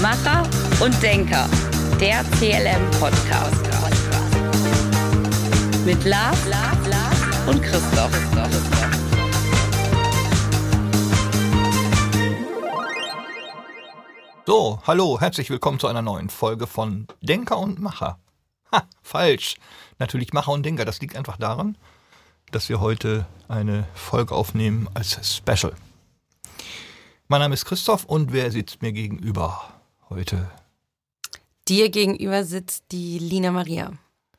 Macher und Denker. Der CLM Podcast. Mit Lars, Lars, Lars und Christoph. So, hallo, herzlich willkommen zu einer neuen Folge von Denker und Macher. Ha, falsch. Natürlich Macher und Denker. Das liegt einfach daran, dass wir heute eine Folge aufnehmen als Special. Mein Name ist Christoph und wer sitzt mir gegenüber heute? Dir gegenüber sitzt die Lina Maria,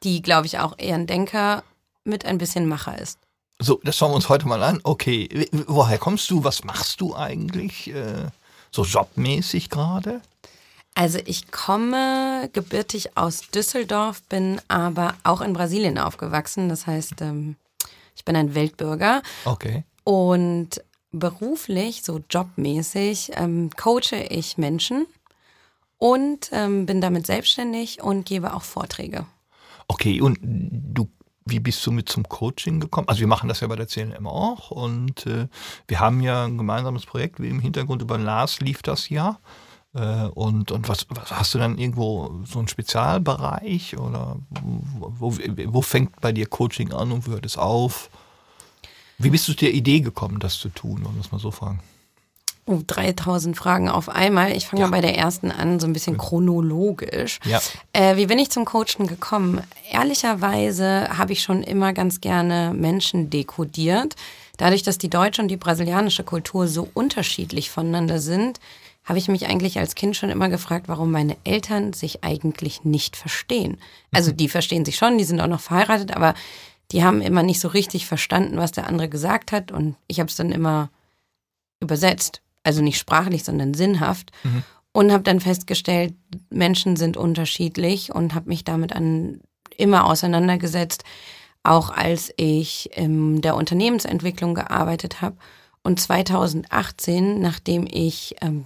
die, glaube ich, auch eher ein Denker mit ein bisschen Macher ist. So, das schauen wir uns heute mal an. Okay, woher kommst du? Was machst du eigentlich? Äh, so jobmäßig gerade? Also ich komme gebürtig aus Düsseldorf, bin aber auch in Brasilien aufgewachsen. Das heißt, ähm, ich bin ein Weltbürger. Okay. Und beruflich, so jobmäßig, ähm, coache ich Menschen und ähm, bin damit selbstständig und gebe auch Vorträge. Okay, und du, wie bist du mit zum Coaching gekommen? Also wir machen das ja bei der CNM auch und äh, wir haben ja ein gemeinsames Projekt, wie im Hintergrund über Lars lief das ja. Äh, und, und was, was, hast du dann irgendwo so einen Spezialbereich oder wo, wo, wo fängt bei dir Coaching an und wo hört es auf? Wie bist du der Idee gekommen, das zu tun, wollen wir es mal so fragen? Oh, 3000 Fragen auf einmal. Ich fange ja. mal bei der ersten an, so ein bisschen chronologisch. Ja. Äh, wie bin ich zum Coachen gekommen? Ehrlicherweise habe ich schon immer ganz gerne Menschen dekodiert. Dadurch, dass die deutsche und die brasilianische Kultur so unterschiedlich voneinander sind, habe ich mich eigentlich als Kind schon immer gefragt, warum meine Eltern sich eigentlich nicht verstehen. Also die verstehen sich schon, die sind auch noch verheiratet, aber die haben immer nicht so richtig verstanden, was der andere gesagt hat und ich habe es dann immer übersetzt. Also nicht sprachlich, sondern sinnhaft. Mhm. Und habe dann festgestellt, Menschen sind unterschiedlich und habe mich damit an immer auseinandergesetzt, auch als ich in der Unternehmensentwicklung gearbeitet habe. Und 2018, nachdem ich ähm,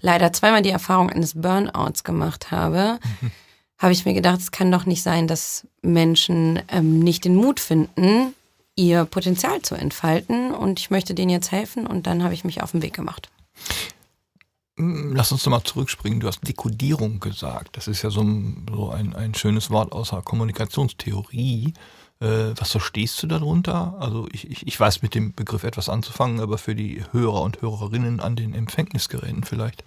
leider zweimal die Erfahrung eines Burnouts gemacht habe, mhm habe ich mir gedacht, es kann doch nicht sein, dass Menschen ähm, nicht den Mut finden, ihr Potenzial zu entfalten. Und ich möchte denen jetzt helfen und dann habe ich mich auf den Weg gemacht. Hm, lass uns nochmal zurückspringen. Du hast Dekodierung gesagt. Das ist ja so ein, so ein, ein schönes Wort außer Kommunikationstheorie. Äh, was verstehst du darunter? Also ich, ich, ich weiß mit dem Begriff etwas anzufangen, aber für die Hörer und Hörerinnen an den Empfängnisgeräten vielleicht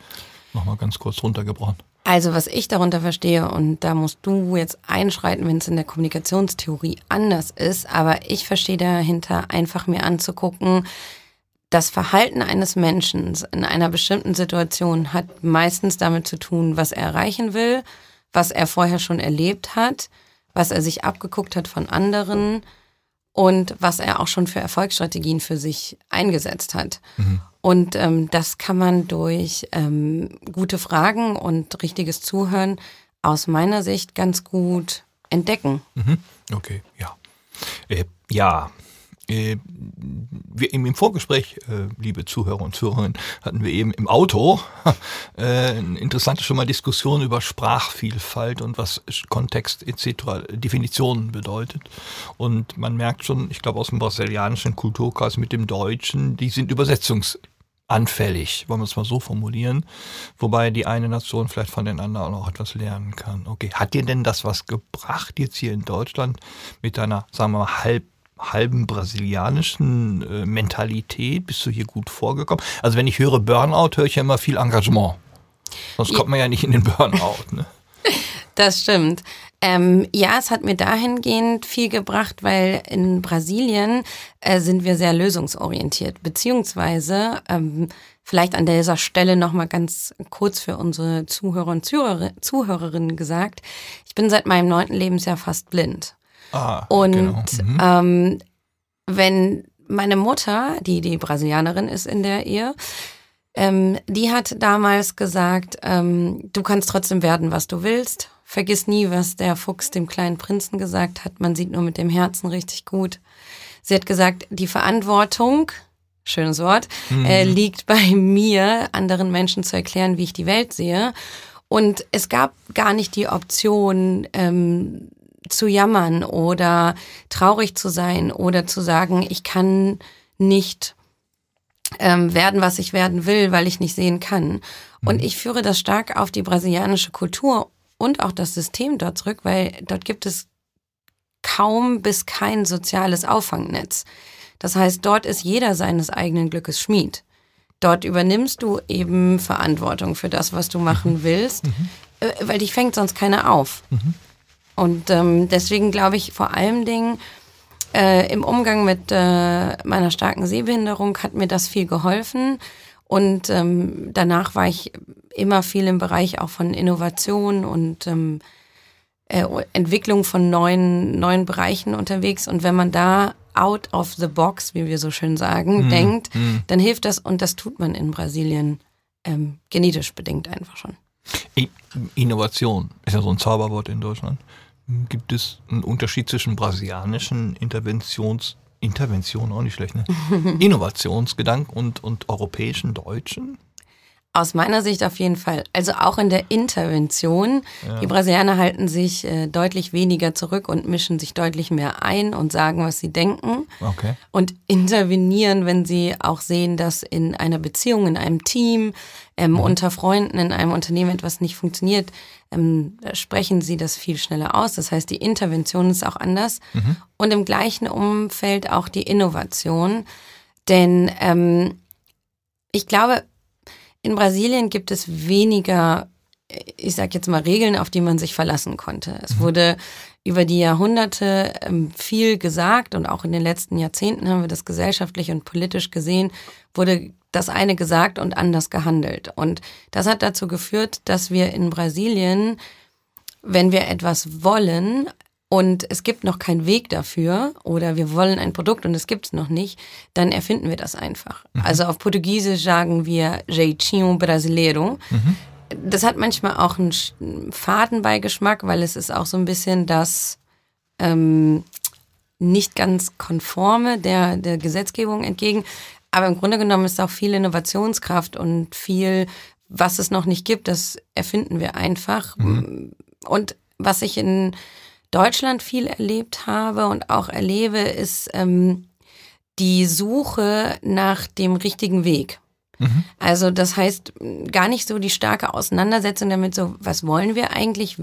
nochmal ganz kurz runtergebrochen. Also was ich darunter verstehe, und da musst du jetzt einschreiten, wenn es in der Kommunikationstheorie anders ist, aber ich verstehe dahinter einfach mir anzugucken, das Verhalten eines Menschen in einer bestimmten Situation hat meistens damit zu tun, was er erreichen will, was er vorher schon erlebt hat, was er sich abgeguckt hat von anderen und was er auch schon für Erfolgsstrategien für sich eingesetzt hat. Mhm. Und ähm, das kann man durch ähm, gute Fragen und richtiges Zuhören aus meiner Sicht ganz gut entdecken. Mhm. Okay, ja. Äh, ja, äh, wir im Vorgespräch, äh, liebe Zuhörer und Zuhörerinnen, hatten wir eben im Auto äh, eine interessante schon mal Diskussion über Sprachvielfalt und was Kontext etc. Definitionen bedeutet. Und man merkt schon, ich glaube aus dem brasilianischen Kulturkreis mit dem Deutschen, die sind übersetzungs anfällig, wollen wir es mal so formulieren, wobei die eine Nation vielleicht von den anderen auch etwas lernen kann. Okay, hat dir denn das was gebracht jetzt hier in Deutschland mit deiner, sagen wir mal, halb halben brasilianischen äh, Mentalität? Bist du hier gut vorgekommen? Also wenn ich höre Burnout, höre ich ja immer viel Engagement. Sonst kommt man ja nicht in den Burnout. Ne? Das stimmt. Ähm, ja, es hat mir dahingehend viel gebracht, weil in Brasilien äh, sind wir sehr lösungsorientiert, beziehungsweise ähm, vielleicht an dieser Stelle nochmal ganz kurz für unsere Zuhörer und Zuhörer, Zuhörerinnen gesagt. Ich bin seit meinem neunten Lebensjahr fast blind. Ah, und genau. mhm. ähm, wenn meine Mutter, die die Brasilianerin ist in der Ehe, ähm, die hat damals gesagt, ähm, du kannst trotzdem werden, was du willst. Vergiss nie, was der Fuchs dem kleinen Prinzen gesagt hat. Man sieht nur mit dem Herzen richtig gut. Sie hat gesagt, die Verantwortung, schönes Wort, mhm. äh, liegt bei mir, anderen Menschen zu erklären, wie ich die Welt sehe. Und es gab gar nicht die Option, ähm, zu jammern oder traurig zu sein oder zu sagen, ich kann nicht ähm, werden, was ich werden will, weil ich nicht sehen kann. Und ich führe das stark auf die brasilianische Kultur und auch das System dort zurück, weil dort gibt es kaum bis kein soziales Auffangnetz. Das heißt, dort ist jeder seines eigenen Glückes Schmied. Dort übernimmst du eben Verantwortung für das, was du machen willst, äh, weil dich fängt sonst keiner auf. Und ähm, deswegen glaube ich vor allem Dingen, äh, im Umgang mit äh, meiner starken Sehbehinderung hat mir das viel geholfen. Und ähm, danach war ich immer viel im Bereich auch von Innovation und ähm, äh, Entwicklung von neuen, neuen Bereichen unterwegs. Und wenn man da out of the box, wie wir so schön sagen, Mhm. denkt, dann hilft das und das tut man in Brasilien ähm, genetisch bedingt einfach schon. Innovation ist ja so ein Zauberwort in Deutschland. Gibt es einen Unterschied zwischen brasilianischen Interventions Intervention auch nicht schlecht, ne? Innovationsgedanken und, und europäischen Deutschen? Aus meiner Sicht auf jeden Fall. Also auch in der Intervention. Die Brasilianer halten sich äh, deutlich weniger zurück und mischen sich deutlich mehr ein und sagen, was sie denken. Okay. Und intervenieren, wenn sie auch sehen, dass in einer Beziehung, in einem Team, ähm, unter Freunden, in einem Unternehmen etwas nicht funktioniert, ähm, sprechen sie das viel schneller aus. Das heißt, die Intervention ist auch anders. Und im gleichen Umfeld auch die Innovation. Denn ähm, ich glaube, in Brasilien gibt es weniger, ich sage jetzt mal, Regeln, auf die man sich verlassen konnte. Es wurde über die Jahrhunderte ähm, viel gesagt und auch in den letzten Jahrzehnten haben wir das gesellschaftlich und politisch gesehen, wurde das eine gesagt und anders gehandelt. Und das hat dazu geführt, dass wir in Brasilien, wenn wir etwas wollen, und es gibt noch keinen Weg dafür oder wir wollen ein Produkt und es gibt es noch nicht, dann erfinden wir das einfach. Also auf Portugiesisch sagen wir Jeitinho Brasileiro. Das hat manchmal auch einen sch- einen Fadenbeigeschmack, weil es ist auch so ein bisschen das ähm, nicht ganz konforme der, der Gesetzgebung entgegen. Aber im Grunde genommen ist auch viel Innovationskraft und viel, was es noch nicht gibt, das erfinden wir einfach. Und was ich in Deutschland viel erlebt habe und auch erlebe, ist ähm, die Suche nach dem richtigen Weg. Also das heißt gar nicht so die starke Auseinandersetzung damit, so was wollen wir eigentlich,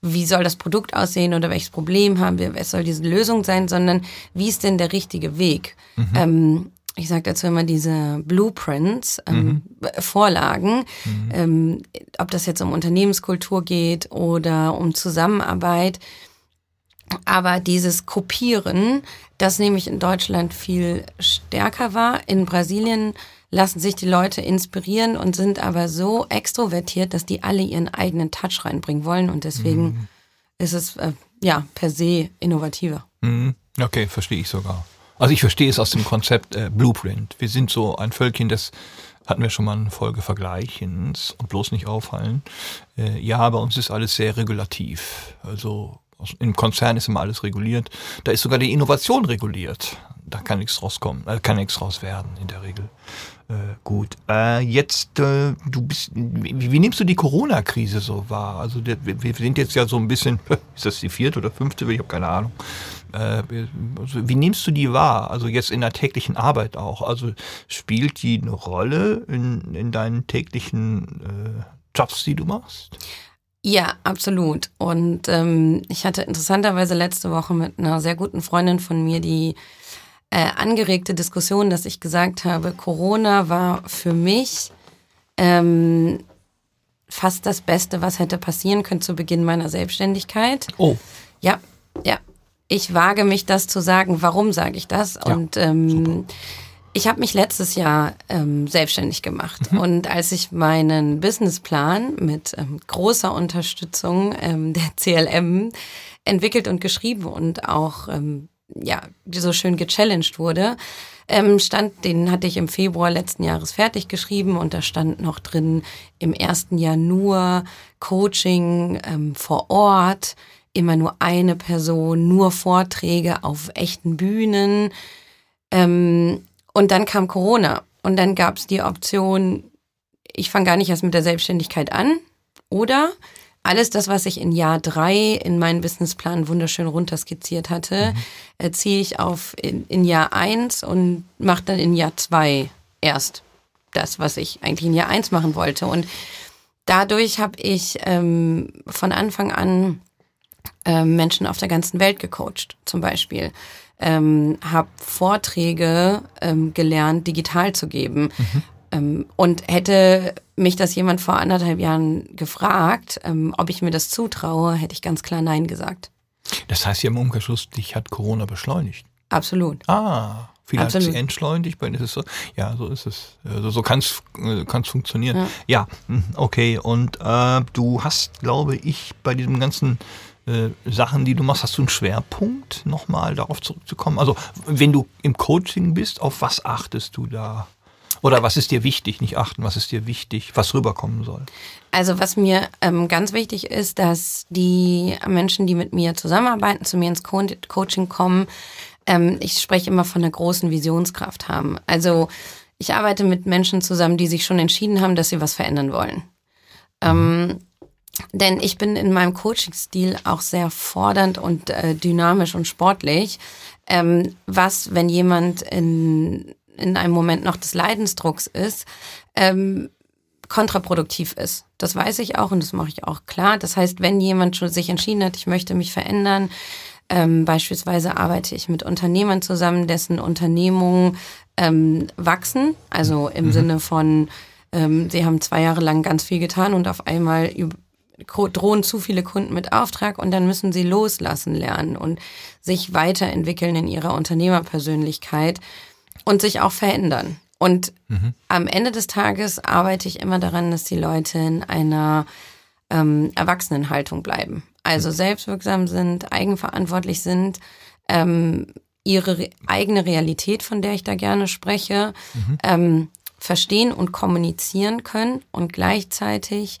wie soll das Produkt aussehen oder welches Problem haben wir, was soll diese Lösung sein, sondern wie ist denn der richtige Weg? Ähm, ich sage dazu immer diese Blueprints, ähm, Vorlagen, ähm, ob das jetzt um Unternehmenskultur geht oder um Zusammenarbeit. Aber dieses Kopieren, das nämlich in Deutschland viel stärker war, in Brasilien lassen sich die Leute inspirieren und sind aber so extrovertiert, dass die alle ihren eigenen Touch reinbringen wollen und deswegen ist es äh, ja per se innovativer. Mhm. Okay, verstehe ich sogar. Also ich verstehe es aus dem Konzept äh, Blueprint. Wir sind so ein Völkchen, das hatten wir schon mal eine Folge Vergleichens und bloß nicht auffallen. Äh, ja, bei uns ist alles sehr regulativ. Also im Konzern ist immer alles reguliert. Da ist sogar die Innovation reguliert. Da kann nichts rauskommen, äh, kann nichts raus werden in der Regel. Äh, gut. Äh, jetzt, äh, du bist, wie, wie nimmst du die Corona-Krise so wahr? Also der, wir, sind jetzt ja so ein bisschen, ist das die vierte oder fünfte? Ich habe keine Ahnung. Äh, also wie nimmst du die wahr? Also jetzt in der täglichen Arbeit auch. Also spielt die eine Rolle in, in deinen täglichen äh, Jobs, die du machst? Ja, absolut. Und ähm, ich hatte interessanterweise letzte Woche mit einer sehr guten Freundin von mir die äh, angeregte Diskussion, dass ich gesagt habe, Corona war für mich ähm, fast das Beste, was hätte passieren können zu Beginn meiner Selbstständigkeit. Oh, Ja, ja. Ich wage mich, das zu sagen. Warum sage ich das? Ja, und ähm, ich habe mich letztes Jahr ähm, selbstständig gemacht. Und als ich meinen Businessplan mit ähm, großer Unterstützung ähm, der CLM entwickelt und geschrieben und auch ähm, ja so schön gechallenged wurde, ähm, stand, den hatte ich im Februar letzten Jahres fertig geschrieben und da stand noch drin im ersten Jahr nur Coaching ähm, vor Ort, immer nur eine Person, nur Vorträge auf echten Bühnen. Ähm, und dann kam Corona und dann gab es die Option, ich fange gar nicht erst mit der Selbstständigkeit an oder alles das, was ich in Jahr drei in meinen Businessplan wunderschön runterskizziert hatte, äh, ziehe ich auf in, in Jahr eins und mache dann in Jahr zwei erst das, was ich eigentlich in Jahr eins machen wollte. Und dadurch habe ich ähm, von Anfang an ähm, Menschen auf der ganzen Welt gecoacht, zum Beispiel. Ähm, habe Vorträge ähm, gelernt, digital zu geben. Mhm. Ähm, und hätte mich das jemand vor anderthalb Jahren gefragt, ähm, ob ich mir das zutraue, hätte ich ganz klar Nein gesagt. Das heißt ja im Umkehrschluss, dich hat Corona beschleunigt. Absolut. Ah. Hat sie entschleunigt, bei ist es so. Ja, so ist es. Also so kann es äh, funktionieren. Ja. ja, hm, okay. Und äh, du hast, glaube ich, bei diesem ganzen äh, Sachen, die du machst, hast du einen Schwerpunkt, nochmal darauf zurückzukommen? Also, wenn du im Coaching bist, auf was achtest du da? Oder was ist dir wichtig? Nicht achten, was ist dir wichtig, was rüberkommen soll? Also was mir ähm, ganz wichtig ist, dass die Menschen, die mit mir zusammenarbeiten, zu mir ins Co Coaching kommen, ähm, ich spreche immer von einer großen Visionskraft haben. Also ich arbeite mit Menschen zusammen, die sich schon entschieden haben, dass sie was verändern wollen. Ähm, denn ich bin in meinem Coaching-Stil auch sehr fordernd und äh, dynamisch und sportlich. Ähm, was, wenn jemand in, in einem Moment noch des Leidensdrucks ist, ähm, kontraproduktiv ist. Das weiß ich auch und das mache ich auch klar. Das heißt, wenn jemand schon sich entschieden hat, ich möchte mich verändern, ähm, beispielsweise arbeite ich mit Unternehmern zusammen, dessen Unternehmungen ähm, wachsen, also im mhm. Sinne von, ähm, sie haben zwei Jahre lang ganz viel getan und auf einmal drohen zu viele Kunden mit Auftrag und dann müssen sie loslassen lernen und sich weiterentwickeln in ihrer Unternehmerpersönlichkeit und sich auch verändern. Und mhm. am Ende des Tages arbeite ich immer daran, dass die Leute in einer ähm, Erwachsenenhaltung bleiben also selbstwirksam sind, eigenverantwortlich sind, ähm, ihre re eigene Realität, von der ich da gerne spreche, mhm. ähm, verstehen und kommunizieren können und gleichzeitig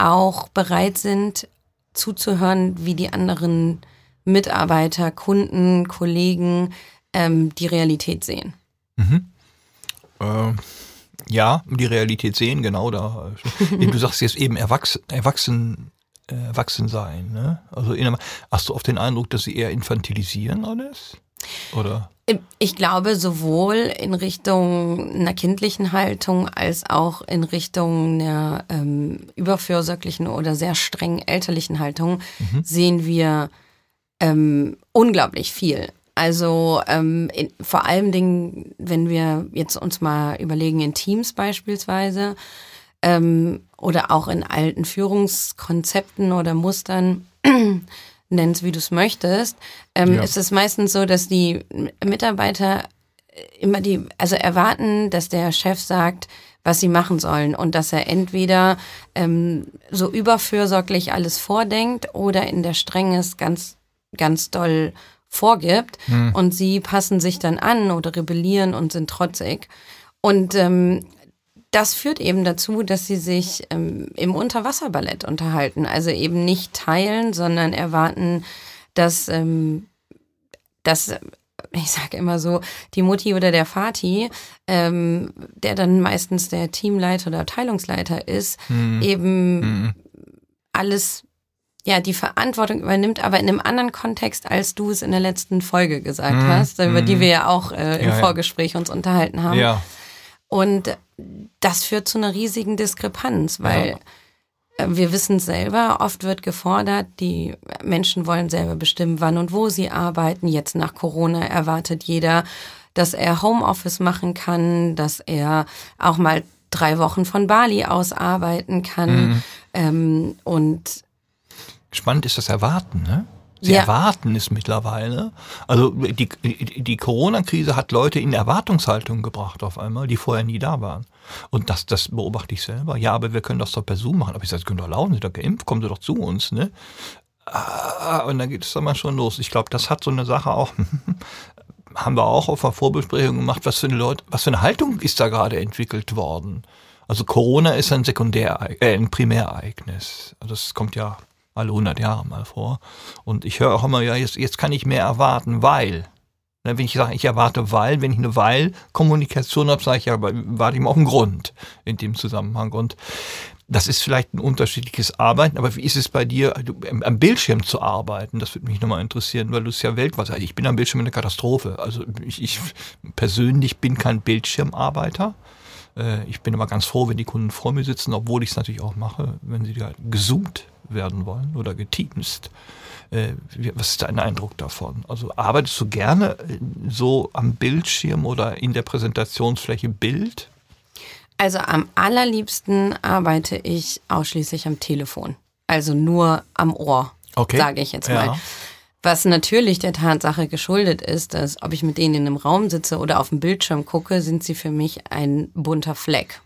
auch bereit sind zuzuhören, wie die anderen Mitarbeiter, Kunden, Kollegen ähm, die Realität sehen. Mhm. Äh, ja, die Realität sehen, genau da. du sagst jetzt eben erwachsen, erwachsen äh, erwachsen sein. Ne? Also hast du oft den Eindruck, dass sie eher infantilisieren alles? Oder? Ich glaube, sowohl in Richtung einer kindlichen Haltung als auch in Richtung einer ähm, überfürsorglichen oder sehr strengen elterlichen Haltung mhm. sehen wir ähm, unglaublich viel. Also ähm, in, vor allem Dingen, wenn wir jetzt uns mal überlegen in Teams beispielsweise, ähm, oder auch in alten Führungskonzepten oder Mustern, nennst wie du es möchtest, ähm, ja. ist es meistens so, dass die Mitarbeiter immer die, also erwarten, dass der Chef sagt, was sie machen sollen und dass er entweder ähm, so überfürsorglich alles vordenkt oder in der Strenge es ganz, ganz doll vorgibt hm. und sie passen sich dann an oder rebellieren und sind trotzig. Und ähm, das führt eben dazu, dass sie sich ähm, im Unterwasserballett unterhalten. Also eben nicht teilen, sondern erwarten, dass, ähm, dass ich sage immer so, die Mutti oder der Vati, ähm, der dann meistens der Teamleiter oder Abteilungsleiter ist, mhm. eben mhm. alles, ja, die Verantwortung übernimmt, aber in einem anderen Kontext, als du es in der letzten Folge gesagt mhm. hast, über die mhm. wir ja auch äh, im ja, Vorgespräch ja. uns unterhalten haben. Ja. Und das führt zu einer riesigen Diskrepanz, weil ja. Äh, wir wissen selber, oft wird gefordert, die Menschen wollen selber bestimmen, wann und wo sie arbeiten. Jetzt nach Corona erwartet jeder, dass er Homeoffice machen kann, dass er auch mal drei Wochen von Bali aus arbeiten kann. Mhm. Ähm, und spannend ist das Erwarten, ne? Sie ja. erwarten es mittlerweile. Also die, die Corona-Krise hat Leute in Erwartungshaltung gebracht auf einmal, die vorher nie da waren. Und das, das beobachte ich selber. Ja, aber wir können das doch per Zoom machen. Aber ich sage, Sie können doch laufen, Sie sind doch geimpft, kommen Sie doch zu uns. Ne? Ah, und dann geht es dann mal schon los. Ich glaube, das hat so eine Sache auch, haben wir auch auf der Vorbesprechung gemacht, was für eine Leute, was für eine Haltung ist da gerade entwickelt worden. Also Corona ist ein Sekundär, äh, ein Primärereignis. Also das kommt ja alle 100 Jahre mal vor. Und ich höre auch immer, ja, jetzt, jetzt kann ich mehr erwarten, weil. Wenn ich sage, ich erwarte weil, wenn ich eine Weil-Kommunikation habe, sage ich ja, warte ich mal auf einen Grund in dem Zusammenhang. Und das ist vielleicht ein unterschiedliches Arbeiten, aber wie ist es bei dir, am Bildschirm zu arbeiten? Das würde mich nochmal interessieren, weil du es ja weltweit sagst. Ich bin am Bildschirm eine Katastrophe. Also ich, ich persönlich bin kein Bildschirmarbeiter. Äh, ich bin immer ganz froh, wenn die Kunden vor mir sitzen, obwohl ich es natürlich auch mache, wenn sie da gesoomt werden wollen oder geteamst. Äh, was ist dein Eindruck davon? Also arbeitest du gerne äh, so am Bildschirm oder in der Präsentationsfläche Bild? Also am allerliebsten arbeite ich ausschließlich am Telefon. Also nur am Ohr, okay. sage ich jetzt mal. Ja. Was natürlich der Tatsache geschuldet ist, dass ob ich mit denen in einem Raum sitze oder auf dem Bildschirm gucke, sind sie für mich ein bunter Fleck.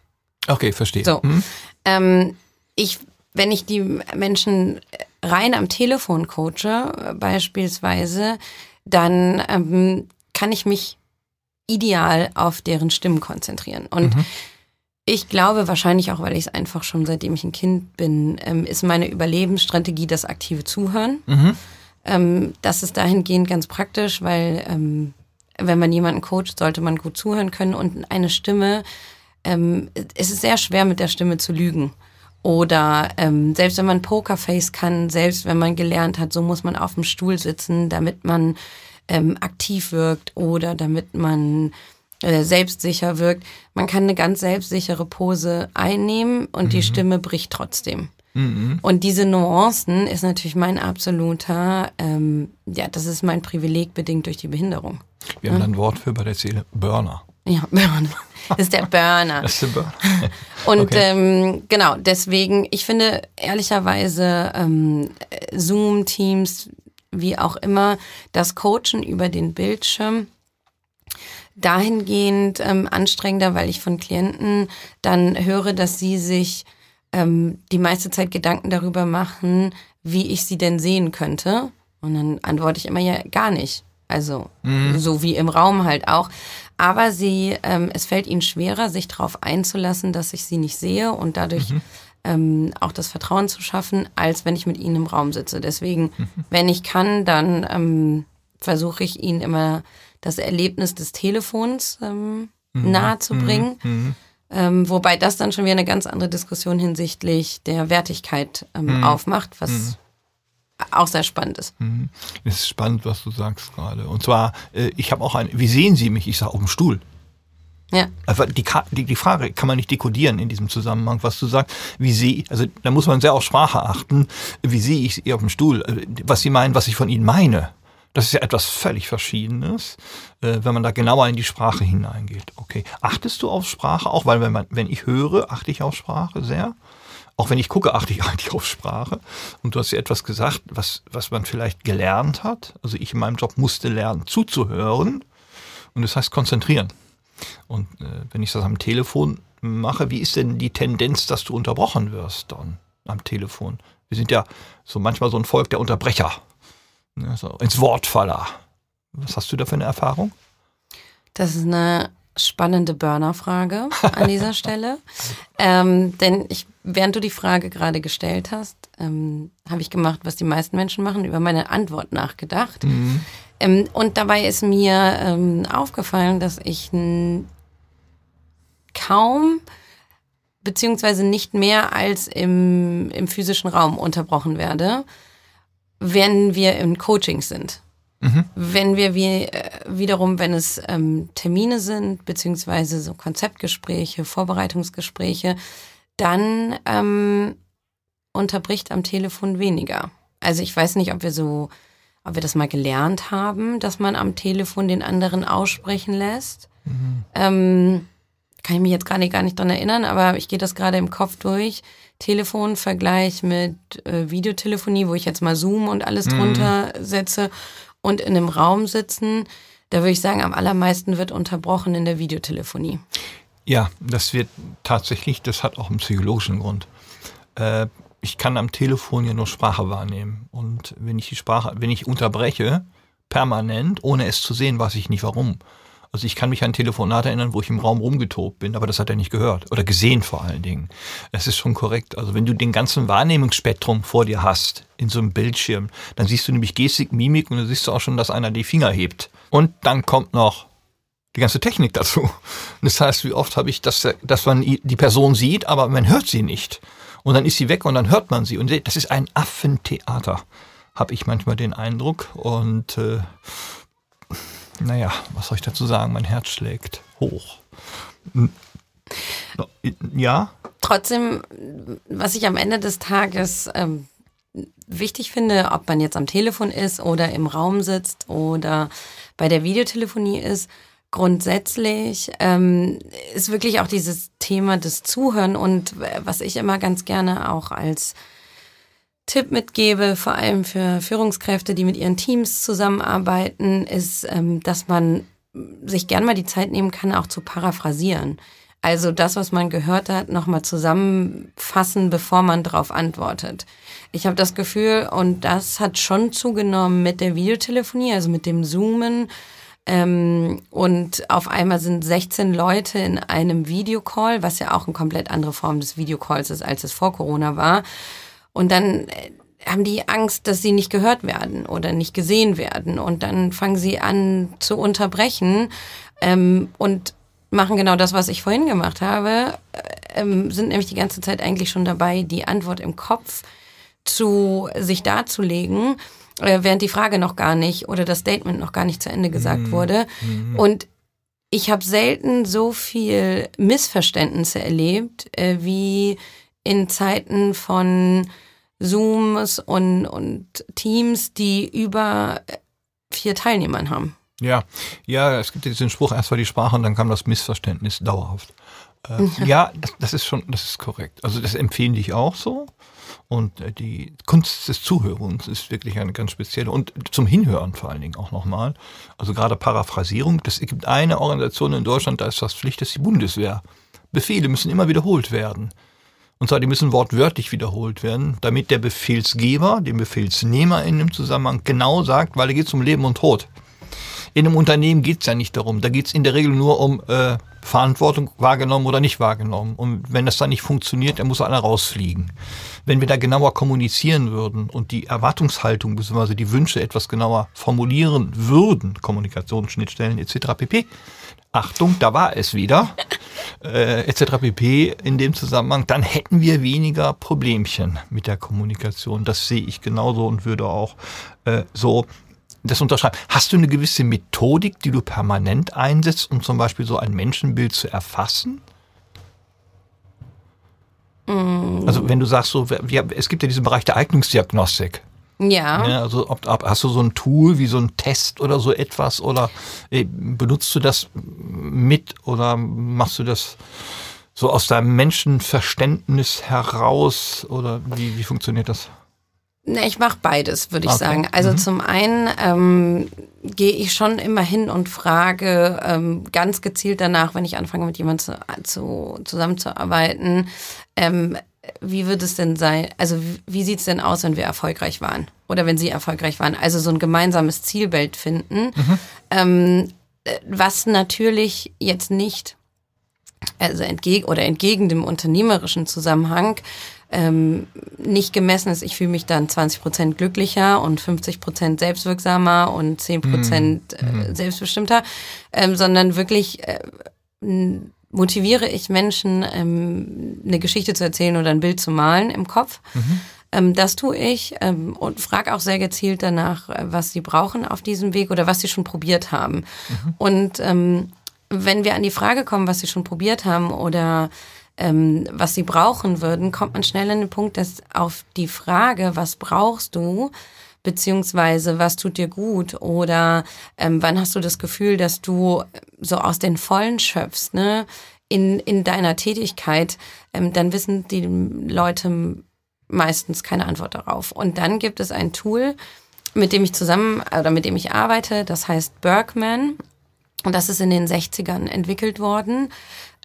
Okay, verstehe. So, hm. ähm, ich, wenn ich die Menschen rein am Telefon coache, beispielsweise, dann ähm, kann ich mich ideal auf deren Stimmen konzentrieren. Und mhm. ich glaube, wahrscheinlich auch, weil ich es einfach schon seitdem ich ein Kind bin, ähm, ist meine Überlebensstrategie das aktive Zuhören. Mhm. Ähm, das ist dahingehend ganz praktisch, weil ähm, wenn man jemanden coacht, sollte man gut zuhören können und eine Stimme, ähm, es ist sehr schwer mit der Stimme zu lügen. Oder ähm, selbst wenn man Pokerface kann, selbst wenn man gelernt hat, so muss man auf dem Stuhl sitzen, damit man ähm, aktiv wirkt oder damit man äh, selbstsicher wirkt. Man kann eine ganz selbstsichere Pose einnehmen und mhm. die Stimme bricht trotzdem. Mhm. Und diese Nuancen ist natürlich mein absoluter, ähm, ja, das ist mein Privileg bedingt durch die Behinderung. Wir ja? haben ein Wort für bei der Seele, Burner. Ja, Burner. Das ist der Burner. Das ist der Burner. Und okay. ähm, genau, deswegen, ich finde ehrlicherweise ähm, Zoom, Teams, wie auch immer, das Coachen über den Bildschirm dahingehend ähm, anstrengender, weil ich von Klienten dann höre, dass sie sich ähm, die meiste Zeit Gedanken darüber machen, wie ich sie denn sehen könnte. Und dann antworte ich immer ja gar nicht. Also mhm. so wie im Raum halt auch. Aber sie, ähm, es fällt ihnen schwerer, sich darauf einzulassen, dass ich sie nicht sehe und dadurch mhm. ähm, auch das Vertrauen zu schaffen, als wenn ich mit ihnen im Raum sitze. Deswegen, mhm. wenn ich kann, dann ähm, versuche ich ihnen immer das Erlebnis des Telefons ähm, mhm. nahe zu bringen. Mhm. Mhm. Ähm, wobei das dann schon wieder eine ganz andere Diskussion hinsichtlich der Wertigkeit ähm, mhm. aufmacht, was. Auch sehr spannend ist. Mhm. Es ist spannend, was du sagst gerade. Und zwar, äh, ich habe auch ein, wie sehen Sie mich? Ich sage auf dem Stuhl. Ja. Die, die, die Frage kann man nicht dekodieren in diesem Zusammenhang, was du sagst. Wie sie, also da muss man sehr auf Sprache achten. Wie sehe ich sie auf dem Stuhl? Äh, was sie meinen, was ich von ihnen meine. Das ist ja etwas völlig Verschiedenes, äh, wenn man da genauer in die Sprache hineingeht. Okay. Achtest du auf Sprache auch? Weil wenn, man, wenn ich höre, achte ich auf Sprache sehr. Auch wenn ich gucke, achte ich eigentlich auf Sprache. Und du hast ja etwas gesagt, was, was man vielleicht gelernt hat. Also ich in meinem Job musste lernen, zuzuhören. Und das heißt konzentrieren. Und äh, wenn ich das am Telefon mache, wie ist denn die Tendenz, dass du unterbrochen wirst dann am Telefon? Wir sind ja so manchmal so ein Volk der Unterbrecher. Also ins Wortfaller. Was hast du da für eine Erfahrung? Das ist eine spannende Burner-Frage an dieser Stelle. Ähm, denn ich, während du die Frage gerade gestellt hast, ähm, habe ich gemacht, was die meisten Menschen machen, über meine Antwort nachgedacht. Mhm. Ähm, und dabei ist mir ähm, aufgefallen, dass ich kaum beziehungsweise nicht mehr als im, im physischen Raum unterbrochen werde wenn wir im Coaching sind. Mhm. Wenn wir wie, äh, wiederum, wenn es ähm, Termine sind, beziehungsweise so Konzeptgespräche, Vorbereitungsgespräche, dann ähm, unterbricht am Telefon weniger. Also ich weiß nicht, ob wir so, ob wir das mal gelernt haben, dass man am Telefon den anderen aussprechen lässt. Mhm. Ähm, kann ich mich jetzt gar nicht, gar nicht dran erinnern, aber ich gehe das gerade im Kopf durch. Telefonvergleich mit äh, Videotelefonie, wo ich jetzt mal Zoom und alles mhm. drunter setze und in einem Raum sitzen, da würde ich sagen, am allermeisten wird unterbrochen in der Videotelefonie. Ja, das wird tatsächlich, das hat auch einen psychologischen Grund. Äh, ich kann am Telefon ja nur Sprache wahrnehmen. Und wenn ich die Sprache, wenn ich unterbreche, permanent, ohne es zu sehen, weiß ich nicht warum. Also ich kann mich an Telefonate erinnern, wo ich im Raum rumgetobt bin, aber das hat er nicht gehört oder gesehen vor allen Dingen. Das ist schon korrekt. Also wenn du den ganzen Wahrnehmungsspektrum vor dir hast, in so einem Bildschirm, dann siehst du nämlich Gestik, Mimik und dann siehst du auch schon, dass einer die Finger hebt. Und dann kommt noch die ganze Technik dazu. das heißt, wie oft habe ich, dass, dass man die Person sieht, aber man hört sie nicht. Und dann ist sie weg und dann hört man sie. Und das ist ein Affentheater, habe ich manchmal den Eindruck. Und äh, naja, was soll ich dazu sagen? Mein Herz schlägt hoch. Ja. Trotzdem, was ich am Ende des Tages ähm, wichtig finde, ob man jetzt am Telefon ist oder im Raum sitzt oder bei der Videotelefonie ist, grundsätzlich ähm, ist wirklich auch dieses Thema des Zuhören und was ich immer ganz gerne auch als Tipp mitgebe, vor allem für Führungskräfte, die mit ihren Teams zusammenarbeiten, ist, ähm, dass man sich gern mal die Zeit nehmen kann, auch zu paraphrasieren. Also das, was man gehört hat, nochmal zusammenfassen, bevor man darauf antwortet. Ich habe das Gefühl, und das hat schon zugenommen mit der Videotelefonie, also mit dem Zoomen. Ähm, und auf einmal sind 16 Leute in einem Videocall, was ja auch eine komplett andere Form des Videocalls ist, als es vor Corona war. Und dann äh, haben die Angst, dass sie nicht gehört werden oder nicht gesehen werden. Und dann fangen sie an zu unterbrechen ähm, und machen genau das, was ich vorhin gemacht habe, äh, ähm, sind nämlich die ganze Zeit eigentlich schon dabei, die Antwort im Kopf zu sich darzulegen, äh, während die Frage noch gar nicht oder das Statement noch gar nicht zu Ende gesagt mhm. wurde. Mhm. Und ich habe selten so viel Missverständnisse erlebt, äh, wie in Zeiten von Zooms und, und Teams, die über vier Teilnehmern haben. Ja, ja, es gibt diesen Spruch, erst war die Sprache und dann kam das Missverständnis dauerhaft. Äh, ja, das, das, ist schon, das ist korrekt. Also das empfehle ich auch so. Und äh, die Kunst des Zuhörens ist wirklich eine ganz spezielle. Und zum Hinhören vor allen Dingen auch nochmal. Also gerade Paraphrasierung. Es gibt eine Organisation in Deutschland, da ist das Pflicht, das ist die Bundeswehr. Befehle müssen immer wiederholt werden. Und zwar, die müssen wortwörtlich wiederholt werden, damit der Befehlsgeber, dem Befehlsnehmer in dem Zusammenhang genau sagt, weil da geht es um Leben und Tod. In einem Unternehmen geht es ja nicht darum. Da geht es in der Regel nur um äh, Verantwortung wahrgenommen oder nicht wahrgenommen. Und wenn das dann nicht funktioniert, dann muss einer rausfliegen. Wenn wir da genauer kommunizieren würden und die Erwartungshaltung bzw. die Wünsche etwas genauer formulieren würden, Kommunikationsschnittstellen etc. pp. Achtung, da war es wieder, äh, etc. pp. in dem Zusammenhang, dann hätten wir weniger Problemchen mit der Kommunikation. Das sehe ich genauso und würde auch äh, so das unterschreiben. Hast du eine gewisse Methodik, die du permanent einsetzt, um zum Beispiel so ein Menschenbild zu erfassen? Mm. Also wenn du sagst, so, es gibt ja diesen Bereich der Eignungsdiagnostik. Ja. ja also ob, ob, hast du so ein Tool wie so ein Test oder so etwas oder äh, benutzt du das mit oder machst du das so aus deinem Menschenverständnis heraus oder wie, wie funktioniert das? Na, ich mache beides, würde ich okay. sagen. Also mhm. zum einen ähm, gehe ich schon immer hin und frage ähm, ganz gezielt danach, wenn ich anfange mit jemandem zu, zu, zusammenzuarbeiten, ähm, wie wird es denn sein, also wie, sieht es denn aus, wenn wir erfolgreich waren oder wenn Sie erfolgreich waren? Also so ein gemeinsames Zielbild finden, mhm. ähm, was natürlich jetzt nicht also entgegen oder entgegen dem unternehmerischen Zusammenhang ähm, nicht gemessen ist. Ich fühle mich dann 20 Prozent glücklicher und 50 Prozent selbstwirksamer und 10 Prozent mhm. äh, selbstbestimmter, ähm, sondern wirklich äh, motiviere ich Menschen, ähm, eine Geschichte zu erzählen oder ein Bild zu malen im Kopf. Mhm. Ähm, das tue ich ähm, und frage auch sehr gezielt danach, äh, was sie brauchen auf diesem Weg oder was sie schon probiert haben. Mhm. Und ähm, wenn wir an die Frage kommen, was sie schon probiert haben oder ähm, was sie brauchen würden, kommt man schnell an den Punkt, dass auf die Frage, was brauchst du, beziehungsweise was tut dir gut oder ähm, wann hast du das Gefühl, dass du so aus den Vollen schöpfst, ne? In, in deiner Tätigkeit, ähm, dann wissen die Leute meistens keine Antwort darauf. Und dann gibt es ein Tool, mit dem ich zusammen oder mit dem ich arbeite, das heißt Berkman. Und das ist in den 60ern entwickelt worden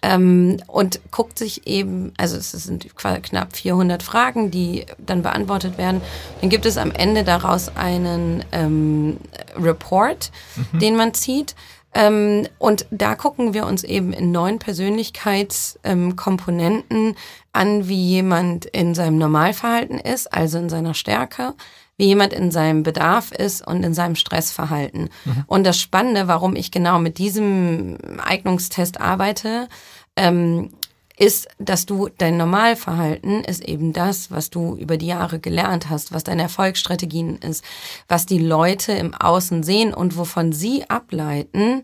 ähm, und guckt sich eben, also es sind knapp 400 Fragen, die dann beantwortet werden. Dann gibt es am Ende daraus einen ähm, Report, mhm. den man zieht. Ähm, und da gucken wir uns eben in neun Persönlichkeitskomponenten ähm, an, wie jemand in seinem Normalverhalten ist, also in seiner Stärke, wie jemand in seinem Bedarf ist und in seinem Stressverhalten. Mhm. Und das Spannende, warum ich genau mit diesem Eignungstest arbeite, ähm, ist, dass du dein Normalverhalten ist eben das, was du über die Jahre gelernt hast, was deine Erfolgsstrategien ist, was die Leute im Außen sehen und wovon sie ableiten,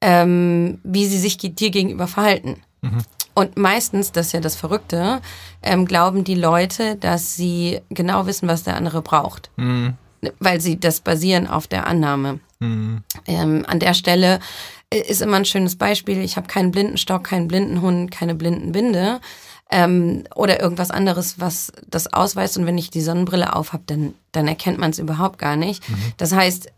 ähm, wie sie sich dir gegenüber verhalten. Mhm. Und meistens, das ist ja das Verrückte, ähm, glauben die Leute, dass sie genau wissen, was der andere braucht. Mhm. Weil sie das basieren auf der Annahme. Mhm. Ähm, an der Stelle äh, ist immer ein schönes Beispiel. Ich habe keinen Blindenstock, keinen Blindenhund, keine Blindenbinde ähm, oder irgendwas anderes, was das ausweist. Und wenn ich die Sonnenbrille aufhab, dann, dann erkennt man es überhaupt gar nicht. Mhm. Das heißt,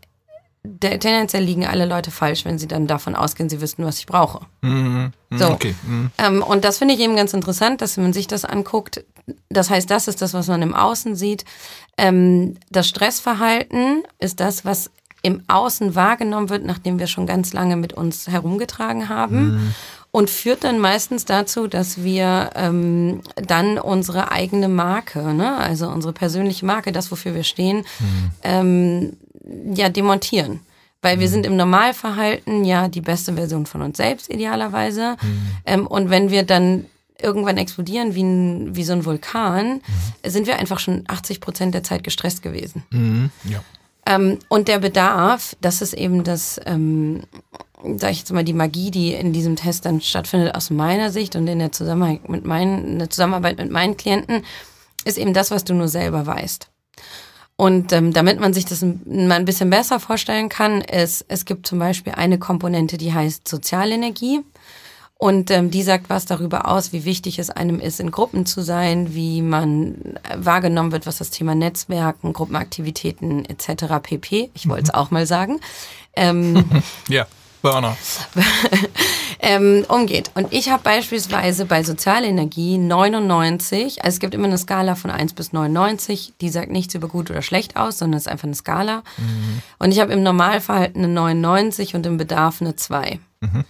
tendenziell liegen alle Leute falsch, wenn sie dann davon ausgehen, sie wüssten, was ich brauche. Mhm. mhm so. Okay. Mhm. Ähm, und das finde ich eben ganz interessant, dass man sich das anguckt. Das heißt, das ist das, was man im Außen sieht. Ähm, das Stressverhalten ist das, was im Außen wahrgenommen wird, nachdem wir schon ganz lange mit uns herumgetragen haben. Mhm und führt dann meistens dazu, dass wir ähm, dann unsere eigene Marke, ne, also unsere persönliche Marke, das wofür wir stehen, mhm. ähm, ja demontieren. Weil wir mhm. sind im Normalverhalten ja die beste Version von uns selbst, idealerweise. Mhm. Ähm, und wenn wir dann irgendwann explodieren wie, ein, wie so ein Vulkan, mhm. sind wir einfach schon 80 Prozent der Zeit gestresst gewesen. Mhm. Ja. Ähm, und der Bedarf, das ist eben das, ähm, sag ich jetzt mal, die Magie, die in diesem Test dann stattfindet aus meiner Sicht und in der mit meinen, in der Zusammenarbeit mit meinen Klienten, ist eben das, was du nur selber weißt. Und ähm, damit man sich das mal ein bisschen besser vorstellen kann, ist, es gibt zum Beispiel eine Komponente, die heißt Sozialenergie. Und ähm, die sagt was darüber aus, wie wichtig es einem ist, in Gruppen zu sein, wie man äh, wahrgenommen wird, was das Thema Netzwerken, Gruppenaktivitäten etc. pp. Ich wollte es mhm. auch mal sagen. Ähm, ja. Burner. ähm, umgeht. Und ich habe beispielsweise bei Sozialenergie 99, also es gibt immer eine Skala von 1 bis 99, die sagt nichts über gut oder schlecht aus, sondern es ist einfach eine Skala. Mhm. Und ich habe im Normalverhalten eine 99 und im Bedarf eine 2. Mhm.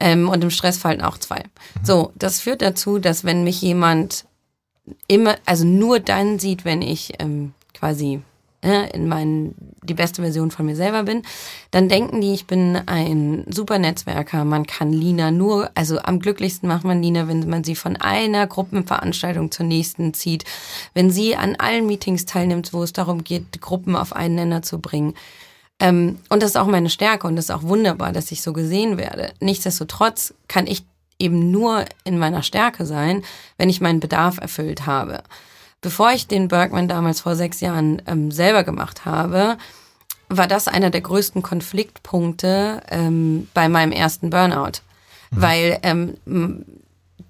Ähm, und im Stressverhalten auch 2. Mhm. So, das führt dazu, dass wenn mich jemand immer, also nur dann sieht, wenn ich ähm, quasi in meinen, die beste Version von mir selber bin, dann denken die, ich bin ein super Netzwerker. Man kann Lina nur, also am glücklichsten macht man Lina, wenn man sie von einer Gruppenveranstaltung zur nächsten zieht, wenn sie an allen Meetings teilnimmt, wo es darum geht, Gruppen auf einen Nenner zu bringen. Ähm, und das ist auch meine Stärke und das ist auch wunderbar, dass ich so gesehen werde. Nichtsdestotrotz kann ich eben nur in meiner Stärke sein, wenn ich meinen Bedarf erfüllt habe bevor ich den Bergman damals vor sechs Jahren ähm, selber gemacht habe, war das einer der größten Konfliktpunkte ähm, bei meinem ersten Burnout. Mhm. Weil ähm,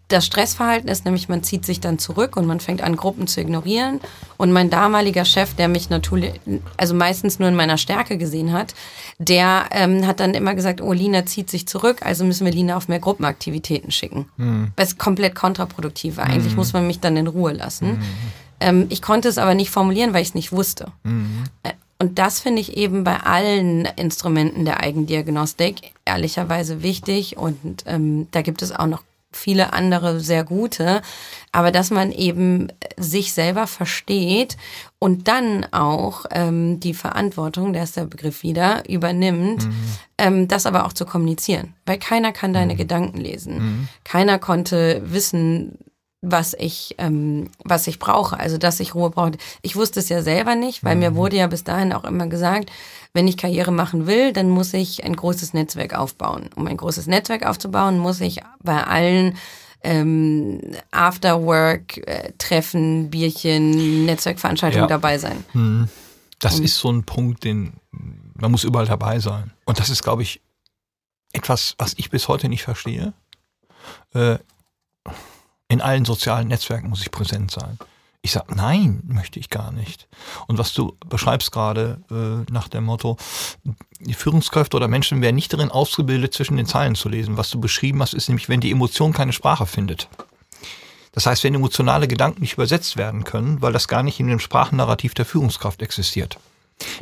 das Stressverhalten ist nämlich, man zieht sich dann zurück und man fängt an, Gruppen zu ignorieren. Und mein damaliger Chef, der mich natürlich, also meistens nur in meiner Stärke gesehen hat, der ähm, hat dann immer gesagt, oh, Lina zieht sich zurück, also müssen wir Lina auf mehr Gruppenaktivitäten schicken. Mhm. Was komplett kontraproduktiv war. Eigentlich mhm. muss man mich dann in Ruhe lassen. Mhm. Ähm, ich konnte es aber nicht formulieren, weil ich es nicht wusste. Mhm. Äh, und das finde ich eben bei allen Instrumenten der Eigendiagnostik ehrlicherweise wichtig. Und ähm, da gibt es auch noch viele andere sehr gute, aber dass man eben sich selber versteht und dann auch ähm, die Verantwortung, der ist der Begriff wieder, übernimmt, mhm. ähm, das aber auch zu kommunizieren. Weil keiner kann deine mhm. Gedanken lesen. Mhm. Keiner konnte wissen, was ich, ähm, was ich brauche, also dass ich Ruhe brauche. Ich wusste es ja selber nicht, weil mhm. mir wurde ja bis dahin auch immer gesagt, wenn ich Karriere machen will, dann muss ich ein großes Netzwerk aufbauen. Um ein großes Netzwerk aufzubauen, muss ich bei allen ähm, Afterwork-Treffen, äh, Bierchen, Netzwerkveranstaltungen ja. dabei sein. Mhm. Das Und ist so ein Punkt, den man muss überall dabei sein. Und das ist, glaube ich, etwas, was ich bis heute nicht verstehe. Äh, in allen sozialen Netzwerken muss ich präsent sein. Ich sage, nein, möchte ich gar nicht. Und was du beschreibst gerade äh, nach dem Motto, die Führungskräfte oder Menschen werden nicht darin ausgebildet, zwischen den Zeilen zu lesen. Was du beschrieben hast, ist nämlich, wenn die Emotion keine Sprache findet. Das heißt, wenn emotionale Gedanken nicht übersetzt werden können, weil das gar nicht in dem Sprachennarrativ der Führungskraft existiert.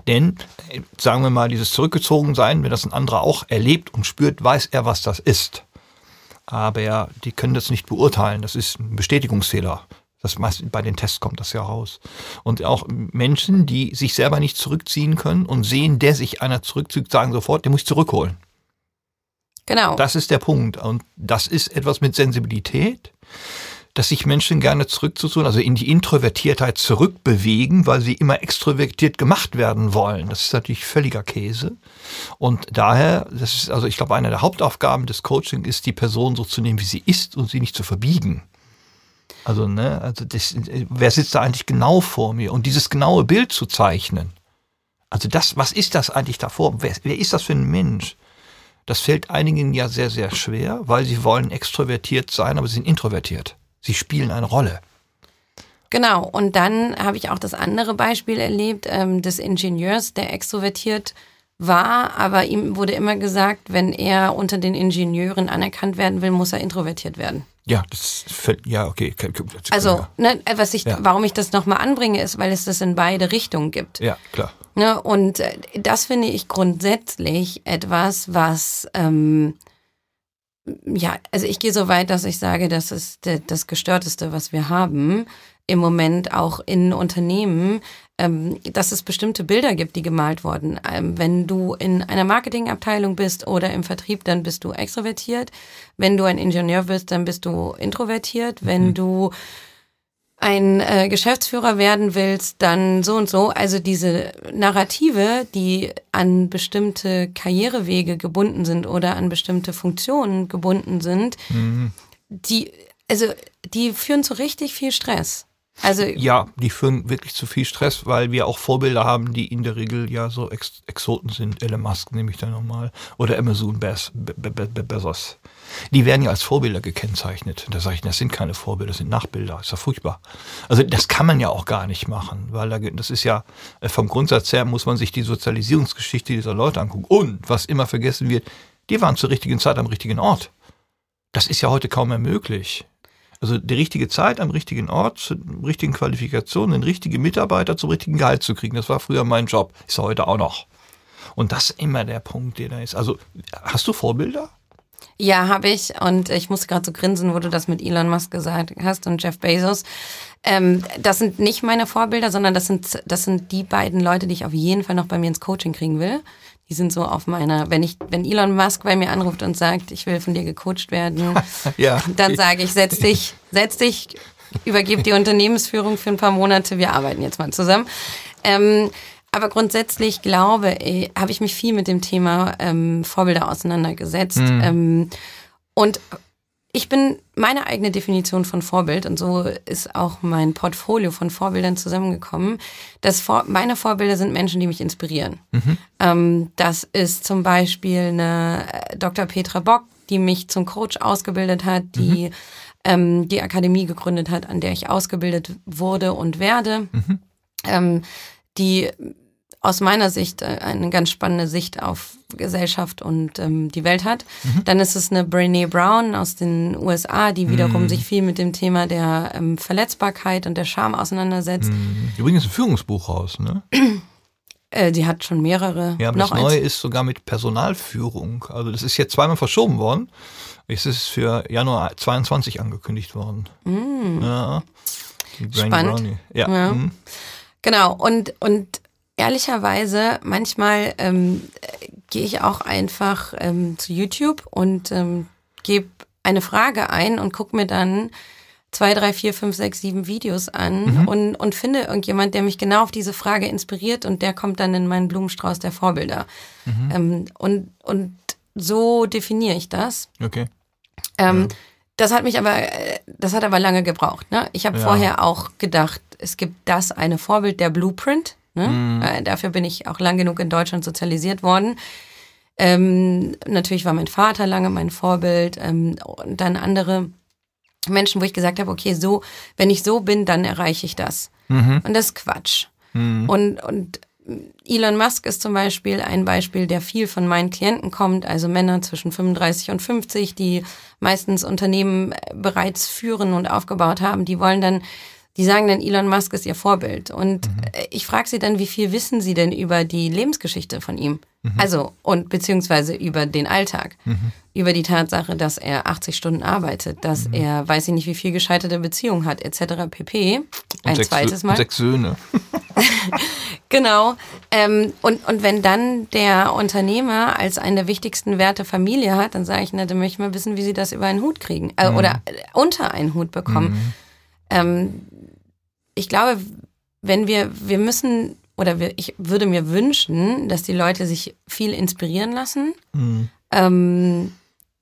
Denn, äh, sagen wir mal, dieses Zurückgezogensein, wenn das ein anderer auch erlebt und spürt, weiß er, was das ist aber die können das nicht beurteilen. Das ist ein Bestätigungsfehler. Das meist bei den Tests kommt das ja raus. Und auch Menschen, die sich selber nicht zurückziehen können und sehen, der sich einer zurückzieht, sagen sofort, den muss ich zurückholen. Genau. Das ist der Punkt. Und das ist etwas mit Sensibilität. Dass sich Menschen gerne zurückzusuchen, also in die Introvertiertheit zurückbewegen, weil sie immer extrovertiert gemacht werden wollen. Das ist natürlich völliger Käse. Und daher, das ist, also ich glaube, eine der Hauptaufgaben des Coaching ist, die Person so zu nehmen, wie sie ist und sie nicht zu verbiegen. Also, ne, also das, wer sitzt da eigentlich genau vor mir? Und dieses genaue Bild zu zeichnen. Also das, was ist das eigentlich davor? Wer, wer ist das für ein Mensch? Das fällt einigen ja sehr, sehr schwer, weil sie wollen extrovertiert sein, aber sie sind introvertiert. Sie spielen eine Rolle. Genau, und dann habe ich auch das andere Beispiel erlebt ähm, des Ingenieurs, der extrovertiert war, aber ihm wurde immer gesagt, wenn er unter den Ingenieuren anerkannt werden will, muss er introvertiert werden. Ja, das fällt, ja, okay. Also, ne, was ich, ja. warum ich das nochmal anbringe, ist, weil es das in beide Richtungen gibt. Ja, klar. Ne, und äh, das finde ich grundsätzlich etwas, was ähm, ja, also ich gehe so weit, dass ich sage, das ist das Gestörteste, was wir haben im Moment auch in Unternehmen, ähm, dass es bestimmte Bilder gibt, die gemalt wurden. Ähm, wenn du in einer Marketingabteilung bist oder im Vertrieb, dann bist du extrovertiert. Wenn du ein Ingenieur bist, dann bist du introvertiert. Wenn mhm. du ein äh, Geschäftsführer werden willst, dann so und so. Also diese Narrative, die an bestimmte Karrierewege gebunden sind oder an bestimmte Funktionen gebunden sind, mhm. die, also die führen zu richtig viel Stress. Also ja, die führen wirklich zu viel Stress, weil wir auch Vorbilder haben, die in der Regel ja so Ex Exoten sind. Elon Musk nehme ich da nochmal. Oder Amazon Bez Be Be Be Bezos. Die werden ja als Vorbilder gekennzeichnet. Da sage ich, das sind keine Vorbilder, das sind Nachbilder. ist ja furchtbar. Also das kann man ja auch gar nicht machen, weil das ist ja äh, vom Grundsatz her muss man sich die Sozialisierungsgeschichte dieser Leute angucken. Und was immer vergessen wird, die waren zur richtigen Zeit am richtigen Ort. Das ist ja heute kaum mehr möglich. Also die richtige Zeit am richtigen Ort, zur richtigen Qualifikation, den richtigen Mitarbeiter zum richtigen Gehalt zu kriegen. Das war früher mein Job, ist heute auch noch. Und das ist immer der Punkt, der da ist. Also hast du Vorbilder? Ja, habe ich. Und ich musste gerade so grinsen, wo du das mit Elon Musk gesagt hast und Jeff Bezos. Ähm, das sind nicht meine Vorbilder, sondern das sind, das sind die beiden Leute, die ich auf jeden Fall noch bei mir ins Coaching kriegen will die sind so auf meiner, wenn ich, wenn Elon Musk bei mir anruft und sagt, ich will von dir gecoacht werden, ja. dann sage ich, setz dich, setz dich, übergib die Unternehmensführung für ein paar Monate, wir arbeiten jetzt mal zusammen. Ähm, aber grundsätzlich glaube ich, habe ich mich viel mit dem Thema ähm, Vorbilder auseinandergesetzt. Mhm. Ähm, und ich bin meine eigene Definition von Vorbild und so ist auch mein Portfolio von Vorbildern zusammengekommen. Das Vor meine Vorbilder sind Menschen, die mich inspirieren. Mhm. Ähm, das ist zum Beispiel eine äh, Dr. Petra Bock, die mich zum Coach ausgebildet hat, die mhm. ähm, die Akademie gegründet hat, an der ich ausgebildet wurde und werde. Mhm. Ähm, die aus meiner Sicht äh, eine ganz spannende Sicht auf Gesellschaft und ähm, die Welt hat. Mhm. Dann ist es eine Brene Brown aus den USA, die wiederum mhm. sich viel mit dem Thema der ähm, Verletzbarkeit und der Scham auseinandersetzt. Mhm. Übrigens ein Führungsbuch raus, ne? Äh, die hat schon mehrere. Ja, aber noch das Neue eins. ist sogar mit Personalführung. Also das ist jetzt zweimal verschoben worden. Es ist für Januar 22 angekündigt worden. Mm. Ja. Spannend. Ja. ja. Mhm. Genau. Und, und ehrlicherweise, manchmal ähm, gehe ich auch einfach ähm, zu YouTube und ähm, gebe eine Frage ein und gucke mir dann zwei, drei, vier, fünf, sechs, sieben Videos an mhm. und, und finde irgendjemand, der mich genau auf diese Frage inspiriert und der kommt dann in meinen Blumenstrauß der Vorbilder. Mhm. Ähm, und, und so definiere ich das. Okay. Ähm, ja. Das hat mich aber, das hat aber lange gebraucht. Ne? Ich habe ja. vorher auch gedacht, es gibt das eine Vorbild, der Blueprint. Ne? Mhm. Äh, dafür bin ich auch lang genug in Deutschland sozialisiert worden. Ähm, natürlich war mein Vater lange mein Vorbild ähm, und dann andere Menschen, wo ich gesagt habe, okay, so, wenn ich so bin, dann erreiche ich das. Mhm. Und das ist Quatsch. Mhm. Und, und Elon Musk ist zum Beispiel ein Beispiel, der viel von meinen Klienten kommt, also Männer zwischen 35 und 50, die meistens Unternehmen bereits führen und aufgebaut haben, die wollen dann die sagen dann, Elon Musk ist ihr Vorbild. Und mhm. Äh, ich frage sie dann, wie viel wissen sie denn über die Lebensgeschichte von ihm? Mhm. Also, und beziehungsweise über den Alltag. Mhm. Über die Tatsache, dass er 80 Stunden arbeitet, dass mhm. er, weiß ich nicht, wie viel gescheiterte Beziehungen hat, etc. pp. Ein zweites Mal. Sechs Söhne. genau. Ähm, und, und wenn dann der Unternehmer als einen der wichtigsten Werte Familie hat, dann sage ich, na, dann möchte ich mal wissen, wie sie das über einen Hut kriegen äh, mhm. oder unter einen Hut bekommen. Mhm. Ähm, ich glaube, wenn wir, wir müssen oder wir, ich würde mir wünschen, dass die Leute sich viel inspirieren lassen, mhm. ähm,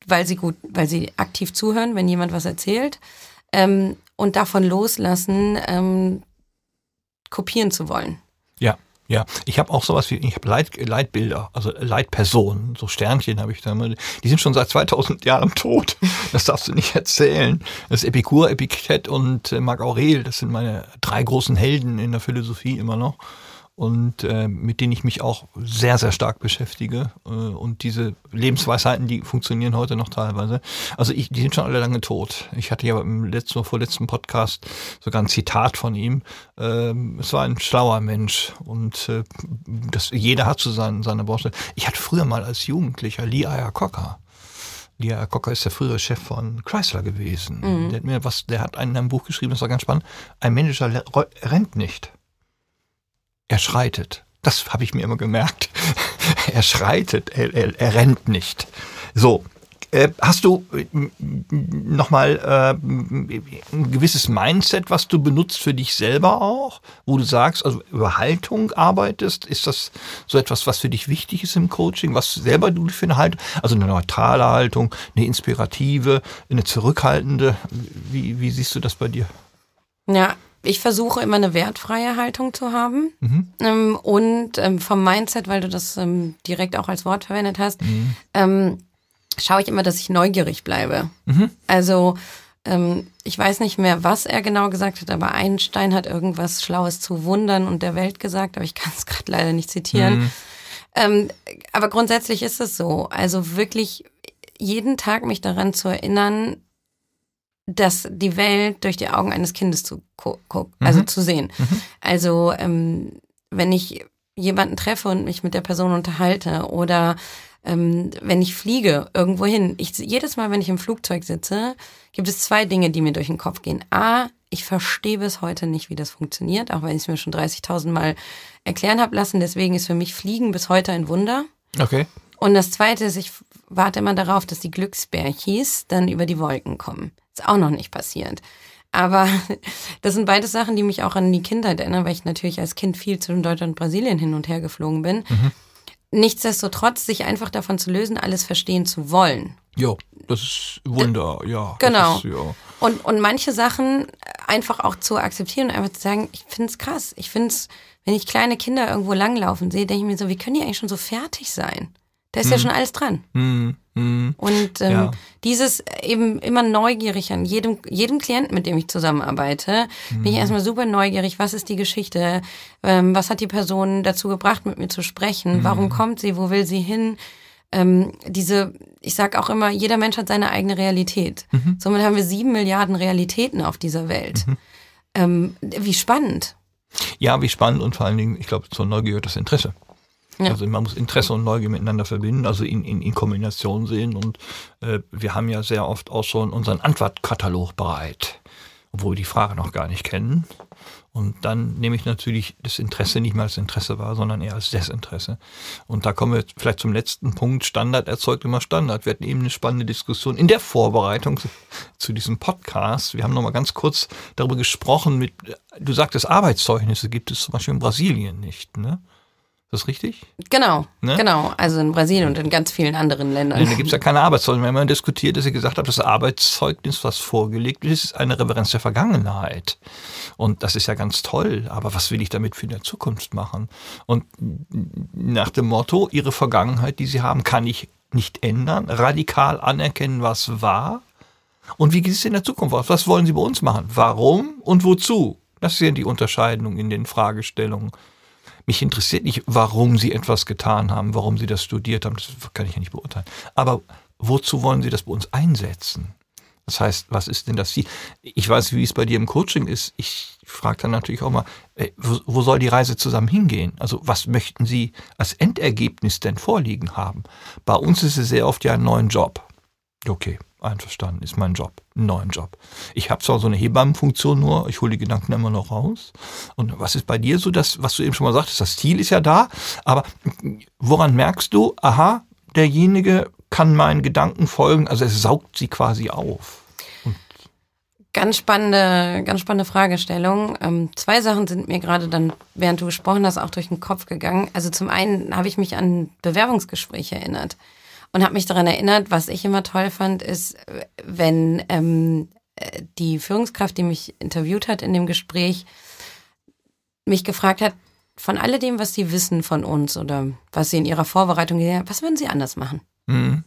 weil sie gut, weil sie aktiv zuhören, wenn jemand was erzählt ähm, und davon loslassen, ähm, kopieren zu wollen. Ja. Ja, ich habe auch sowas wie, ich habe Leit, Leitbilder, also Leitpersonen, so Sternchen habe ich da immer. Die sind schon seit 2000 Jahren tot. Das darfst du nicht erzählen. Das ist Epikur, Epiktet und äh, Marc Aurel, das sind meine drei großen Helden in der Philosophie immer noch und äh, mit denen ich mich auch sehr, sehr stark beschäftige. Äh, und diese Lebensweisheiten, die funktionieren heute noch teilweise. Also ich, die sind schon alle lange tot. Ich hatte ja im letzten oder vorletzten Podcast sogar ein Zitat von ihm. Ähm, es war ein schlauer Mensch und äh, das, jeder hat so seinen, seine Baustelle. Ich hatte früher mal als Jugendlicher Lee Iacocca. Lee Iacocca ist der frühere Chef von Chrysler gewesen. Mhm. Der hat mir was, der hat in einem Buch geschrieben, das war ganz spannend. Ein Manager rennt nicht er schreitet. Das habe ich mir immer gemerkt. er schreitet, er, er, er rennt nicht. So, äh, hast du äh, nochmal äh, ein gewisses Mindset, was du benutzt für dich selber auch, wo du sagst, also über Haltung arbeitest? Ist das so etwas, was für dich wichtig ist im Coaching? Was selber du für eine Haltung, also eine neutrale Haltung, eine inspirative, eine zurückhaltende? Wie, wie siehst du das bei dir? Ja, ich versuche immer eine wertfreie Haltung zu haben. Mhm. Ähm, und ähm, vom Mindset, weil du das ähm, direkt auch als Wort verwendet hast, mhm. Schaue ich immer, dass ich neugierig bleibe. Mhm. Also ich weiß nicht mehr, was er genau gesagt hat, aber Einstein hat irgendwas Schlaues zu Wundern und der Welt gesagt, aber ich kann es gerade leider nicht zitieren. Mhm. Aber grundsätzlich ist es so. Also wirklich jeden Tag mich daran zu erinnern, das die Welt durch die Augen eines Kindes zu gucken, also mhm. zu sehen. Mhm. Also ähm, wenn ich jemanden treffe und mich mit der Person unterhalte oder ähm, wenn ich fliege irgendwo hin, ich, jedes Mal, wenn ich im Flugzeug sitze, gibt es zwei Dinge, die mir durch den Kopf gehen. A, ich verstehe bis heute nicht, wie das funktioniert, auch wenn ich es mir schon 30.000 Mal erklären habe lassen. Deswegen ist für mich Fliegen bis heute ein Wunder. Okay. Und das Zweite ist, ich warte immer darauf, dass die Glücksbärchis dann über die Wolken kommen. Ist auch noch nicht passiert. Aber das sind beide Sachen, die mich auch an die Kindheit erinnern, weil ich natürlich als Kind viel zwischen Deutschland und Brasilien hin und her geflogen bin. Mhm. Nichtsdestotrotz, sich einfach davon zu lösen, alles verstehen zu wollen. Ja, das ist Wunder, ja. Genau. Ist, ja. Und, und manche Sachen einfach auch zu akzeptieren und einfach zu sagen, ich finde es krass. Ich finde es, wenn ich kleine Kinder irgendwo langlaufen sehe, denke ich mir so, wie können die eigentlich schon so fertig sein? Da ist hm. ja schon alles dran. Hm. Hm. Und ähm, ja. dieses eben immer neugierig an jedem, jedem Klienten, mit dem ich zusammenarbeite, bin ich hm. erstmal super neugierig. Was ist die Geschichte? Ähm, was hat die Person dazu gebracht, mit mir zu sprechen? Hm. Warum kommt sie? Wo will sie hin? Ähm, diese, ich sag auch immer, jeder Mensch hat seine eigene Realität. Mhm. Somit haben wir sieben Milliarden Realitäten auf dieser Welt. Mhm. Ähm, wie spannend. Ja, wie spannend und vor allen Dingen, ich glaube, zur Neugier das Interesse. Ja. Also man muss Interesse und Neugier miteinander verbinden, also in, in, in Kombination sehen. Und äh, wir haben ja sehr oft auch schon unseren Antwortkatalog bereit, obwohl wir die Frage noch gar nicht kennen. Und dann nehme ich natürlich das Interesse nicht mehr als Interesse wahr, sondern eher als Desinteresse. Und da kommen wir vielleicht zum letzten Punkt. Standard erzeugt immer Standard. Wir hatten eben eine spannende Diskussion in der Vorbereitung zu diesem Podcast. Wir haben noch mal ganz kurz darüber gesprochen mit, du sagtest, Arbeitszeugnisse gibt es zum Beispiel in Brasilien nicht, ne? Ist das richtig? Genau, ne? genau. Also in Brasilien und in ganz vielen anderen Ländern. Da gibt es ja keine Arbeitszeugnis. Wenn man diskutiert, dass ihr gesagt habt, das Arbeitszeugnis, was vorgelegt ist, ist eine Referenz der Vergangenheit. Und das ist ja ganz toll. Aber was will ich damit für die Zukunft machen? Und nach dem Motto, ihre Vergangenheit, die sie haben, kann ich nicht ändern. Radikal anerkennen, was war. Und wie geht es in der Zukunft aus? Was wollen sie bei uns machen? Warum und wozu? Das sind die Unterscheidungen in den Fragestellungen. Mich interessiert nicht, warum Sie etwas getan haben, warum Sie das studiert haben, das kann ich ja nicht beurteilen. Aber wozu wollen Sie das bei uns einsetzen? Das heißt, was ist denn das Ziel? Ich weiß, wie es bei dir im Coaching ist. Ich frage dann natürlich auch mal, äh, wo soll die Reise zusammen hingehen? Also was möchten Sie als Endergebnis denn vorliegen haben? Bei uns ist es sehr oft ja ein neuen Job. Okay, einverstanden, ist mein Job, ein neuen Job. Ich habe zwar so eine Hebammenfunktion nur, ich hole die Gedanken immer noch raus. Und was ist bei dir so, das, was du eben schon mal sagtest, das Ziel ist ja da, aber woran merkst du, aha, derjenige kann meinen Gedanken folgen, also es saugt sie quasi auf? Ganz spannende, ganz spannende Fragestellung. Ähm, zwei Sachen sind mir gerade dann, während du gesprochen hast, auch durch den Kopf gegangen. Also zum einen habe ich mich an Bewerbungsgespräche erinnert und habe mich daran erinnert, was ich immer toll fand, ist, wenn ähm, die Führungskraft, die mich interviewt hat in dem Gespräch, mich gefragt hat, von alledem, was Sie wissen von uns oder was Sie in Ihrer Vorbereitung gesehen haben, was würden Sie anders machen? Mhm.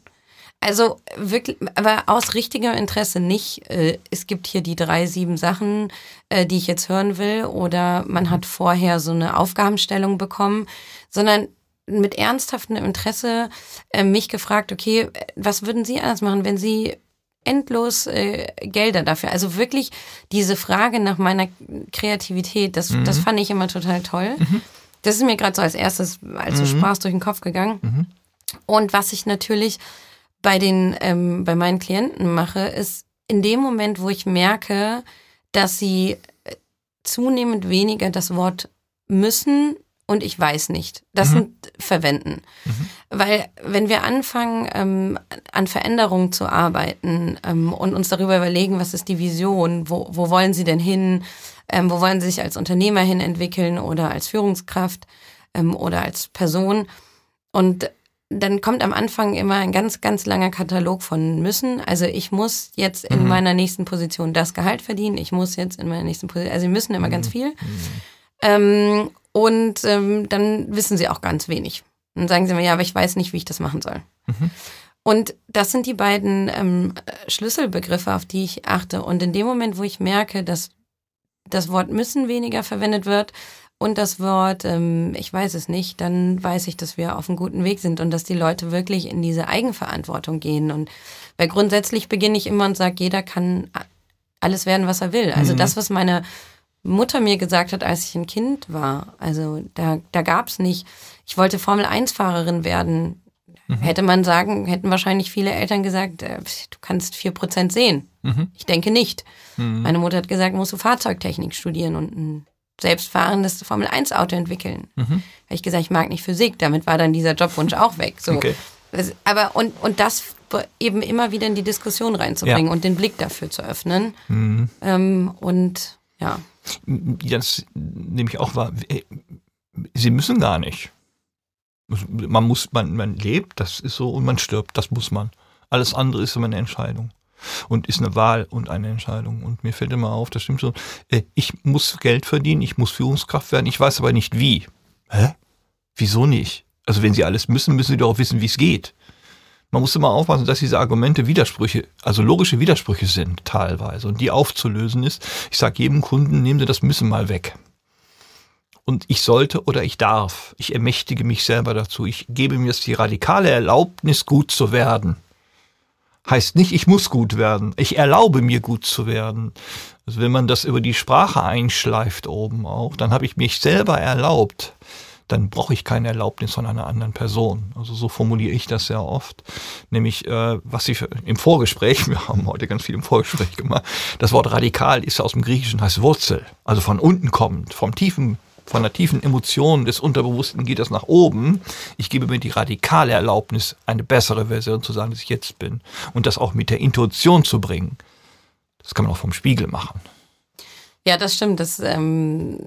Also wirklich, aber aus richtigem Interesse nicht, äh, es gibt hier die drei, sieben Sachen, äh, die ich jetzt hören will, oder man hat vorher so eine Aufgabenstellung bekommen, sondern mit ernsthaftem Interesse äh, mich gefragt, okay, was würden Sie anders machen, wenn Sie endlos äh, Gelder dafür. Also wirklich diese Frage nach meiner Kreativität, das, mhm. das fand ich immer total toll. Mhm. Das ist mir gerade so als erstes, als du mhm. sprachst, durch den Kopf gegangen. Mhm. Und was ich natürlich bei den, ähm, bei meinen Klienten mache, ist in dem Moment, wo ich merke, dass sie äh, zunehmend weniger das Wort müssen und ich weiß nicht. Das mhm. sind verwenden. Mhm. Weil wenn wir anfangen, ähm, an Veränderungen zu arbeiten ähm, und uns darüber überlegen, was ist die Vision, wo, wo wollen sie denn hin, ähm, wo wollen sie sich als Unternehmer hin entwickeln oder als Führungskraft ähm, oder als Person. Und dann kommt am Anfang immer ein ganz, ganz langer Katalog von müssen. Also ich muss jetzt in mhm. meiner nächsten Position das Gehalt verdienen. Ich muss jetzt in meiner nächsten Position, also sie müssen immer ganz mhm. viel. Und ähm, dann wissen sie auch ganz wenig. Dann sagen sie mir, ja, aber ich weiß nicht, wie ich das machen soll. Mhm. Und das sind die beiden ähm, Schlüsselbegriffe, auf die ich achte. Und in dem Moment, wo ich merke, dass das Wort müssen weniger verwendet wird und das Wort ähm, ich weiß es nicht, dann weiß ich, dass wir auf einem guten Weg sind und dass die Leute wirklich in diese Eigenverantwortung gehen. Und weil grundsätzlich beginne ich immer und sage, jeder kann alles werden, was er will. Also mhm. das, was meine Mutter mir gesagt hat, als ich ein Kind war. Also da, da gab es nicht, ich wollte Formel-1-Fahrerin werden. Mhm. Hätte man sagen, hätten wahrscheinlich viele Eltern gesagt, äh, du kannst vier Prozent sehen. Mhm. Ich denke nicht. Mhm. Meine Mutter hat gesagt, musst du Fahrzeugtechnik studieren und ein selbstfahrendes Formel-1-Auto entwickeln. Mhm. Habe ich gesagt, ich mag nicht Physik. Damit war dann dieser Jobwunsch auch weg. So. Okay. aber und, und das eben immer wieder in die Diskussion reinzubringen ja. und den Blick dafür zu öffnen. Mhm. Ähm, und ja. Das nehme ich auch wahr. Sie müssen gar nicht. Man muss, man, man lebt, das ist so, und man stirbt, das muss man. Alles andere ist immer eine Entscheidung. Und ist eine Wahl und eine Entscheidung. Und mir fällt immer auf, das stimmt so, äh, ich muss Geld verdienen, ich muss Führungskraft werden, ich weiß aber nicht wie. Hä? Wieso nicht? Also wenn Sie alles müssen, müssen Sie doch auch wissen, wie es geht man muss immer aufpassen, dass diese Argumente Widersprüche, also logische Widersprüche sind teilweise und die aufzulösen ist. Ich sage jedem Kunden, nehmen Sie das Müssen mal weg. Und ich sollte oder ich darf. Ich ermächtige mich selber dazu. Ich gebe mir die radikale Erlaubnis, gut zu werden. Heißt nicht, ich muss gut werden. Ich erlaube mir gut zu werden. Also wenn man das über die Sprache einschleift oben auch, dann habe ich mich selber erlaubt, dann brauche ich keine Erlaubnis von einer anderen Person. Also so formuliere ich das sehr oft. Nämlich, äh, was ich im Vorgespräch, wir haben heute ganz viel im Vorgespräch gemacht, das Wort radikal ist aus dem Griechischen, heißt Wurzel, also von unten kommend, vom tiefen von der tiefen Emotion des Unterbewussten geht das nach oben. Ich gebe mir die radikale Erlaubnis, eine bessere Version zu sein, als ich jetzt bin. Und das auch mit der Intuition zu bringen. Das kann man auch vom Spiegel machen. Ja, das stimmt. Das ähm,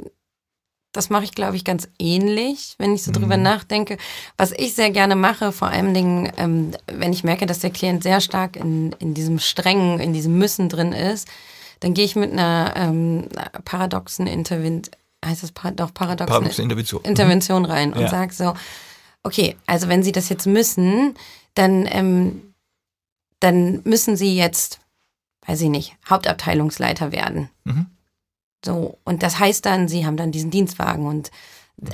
das mache ich, glaube ich, ganz ähnlich, wenn ich so mhm. drüber nachdenke. Was ich sehr gerne mache, vor allen Dingen, ähm, wenn ich merke, dass der Klient sehr stark in, in diesem Strengen, in diesem Müssen drin ist, dann gehe ich mit einer ähm, paradoxen Intervention, heißt das doch paradoxen Paradoxe Intervention, Intervention mhm. rein und ja. sage so, okay, also wenn Sie das jetzt müssen, dann, ähm, dann müssen Sie jetzt, weiß ich nicht, Hauptabteilungsleiter werden. Mhm. So, und das heißt dann, sie haben dann diesen Dienstwagen und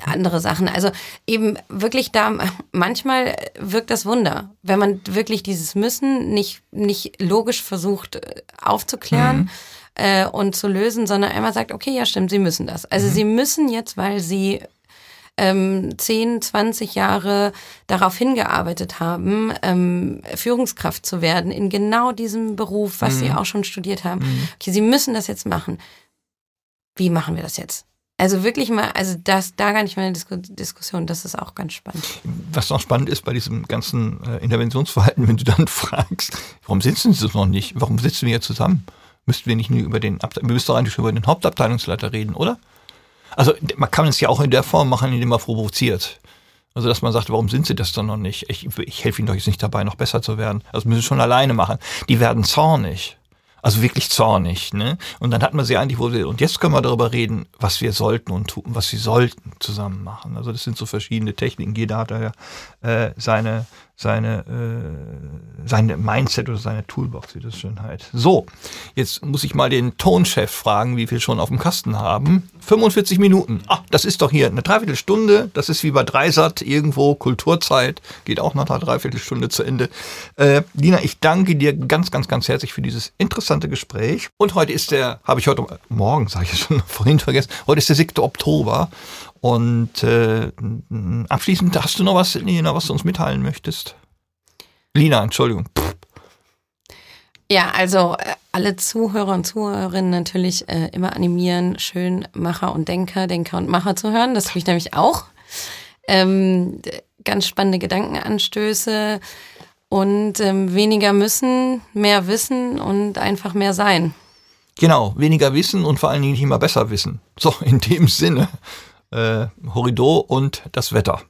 andere Sachen. Also eben wirklich da, manchmal wirkt das Wunder, wenn man wirklich dieses Müssen nicht, nicht logisch versucht äh, aufzuklären mhm. äh, und zu lösen, sondern einmal sagt, okay, ja stimmt, sie müssen das. Also mhm. sie müssen jetzt, weil sie ähm, 10, 20 Jahre darauf hingearbeitet haben, ähm, Führungskraft zu werden in genau diesem Beruf, was mhm. sie auch schon studiert haben. Mhm. Okay, sie müssen das jetzt machen. Wie machen wir das jetzt? Also wirklich mal, also das, da gar nicht mal eine Disku Diskussion, das ist auch ganz spannend. Was noch spannend ist bei diesem ganzen äh, Interventionsverhalten, wenn du dann fragst, warum sitzen sie noch nicht? Warum sitzen wir hier zusammen? Müssten wir nicht nur über den, Abte wir müssten doch eigentlich über den Hauptabteilungsleiter reden, oder? Also man kann es ja auch in der Form machen, indem man provoziert. Also dass man sagt, warum sind sie das dann noch nicht? Ich, ich helfe ihnen doch jetzt nicht dabei, noch besser zu werden. Also müssen sie schon alleine machen. Die werden zornig. Also wirklich zornig. Ne? Und dann hat man sie eigentlich, wo sie, und jetzt können wir darüber reden, was wir sollten und tun, was sie sollten zusammen machen. Also das sind so verschiedene Techniken. Jeder hat da ja äh, seine, seine, äh, seine Mindset oder seine Toolbox, wie das schön heißt. So, jetzt muss ich mal den Tonchef fragen, wie viel schon auf dem Kasten haben. 45 Minuten. Ah, das ist doch hier eine Dreiviertelstunde. Das ist wie bei Dreisat irgendwo Kulturzeit. Geht auch nach einer Dreiviertelstunde zu Ende. Äh, Lina, ich danke dir ganz, ganz, ganz herzlich für dieses interessante Gespräch. Und heute ist der, habe ich heute morgen, sage ich schon vorhin vergessen, heute ist der 7. Oktober. Und äh, abschließend, hast du noch was, Lina, was du uns mitteilen möchtest? Lina, Entschuldigung. Ja, also äh, alle Zuhörer und Zuhörerinnen natürlich äh, immer animieren, schön Macher und Denker, Denker und Macher zu hören. Das tue ich nämlich auch. Ähm, ganz spannende Gedankenanstöße und ähm, weniger müssen, mehr wissen und einfach mehr sein. Genau, weniger wissen und vor allen Dingen nicht immer besser wissen. So, in dem Sinne äh, Horridor und das Wetter.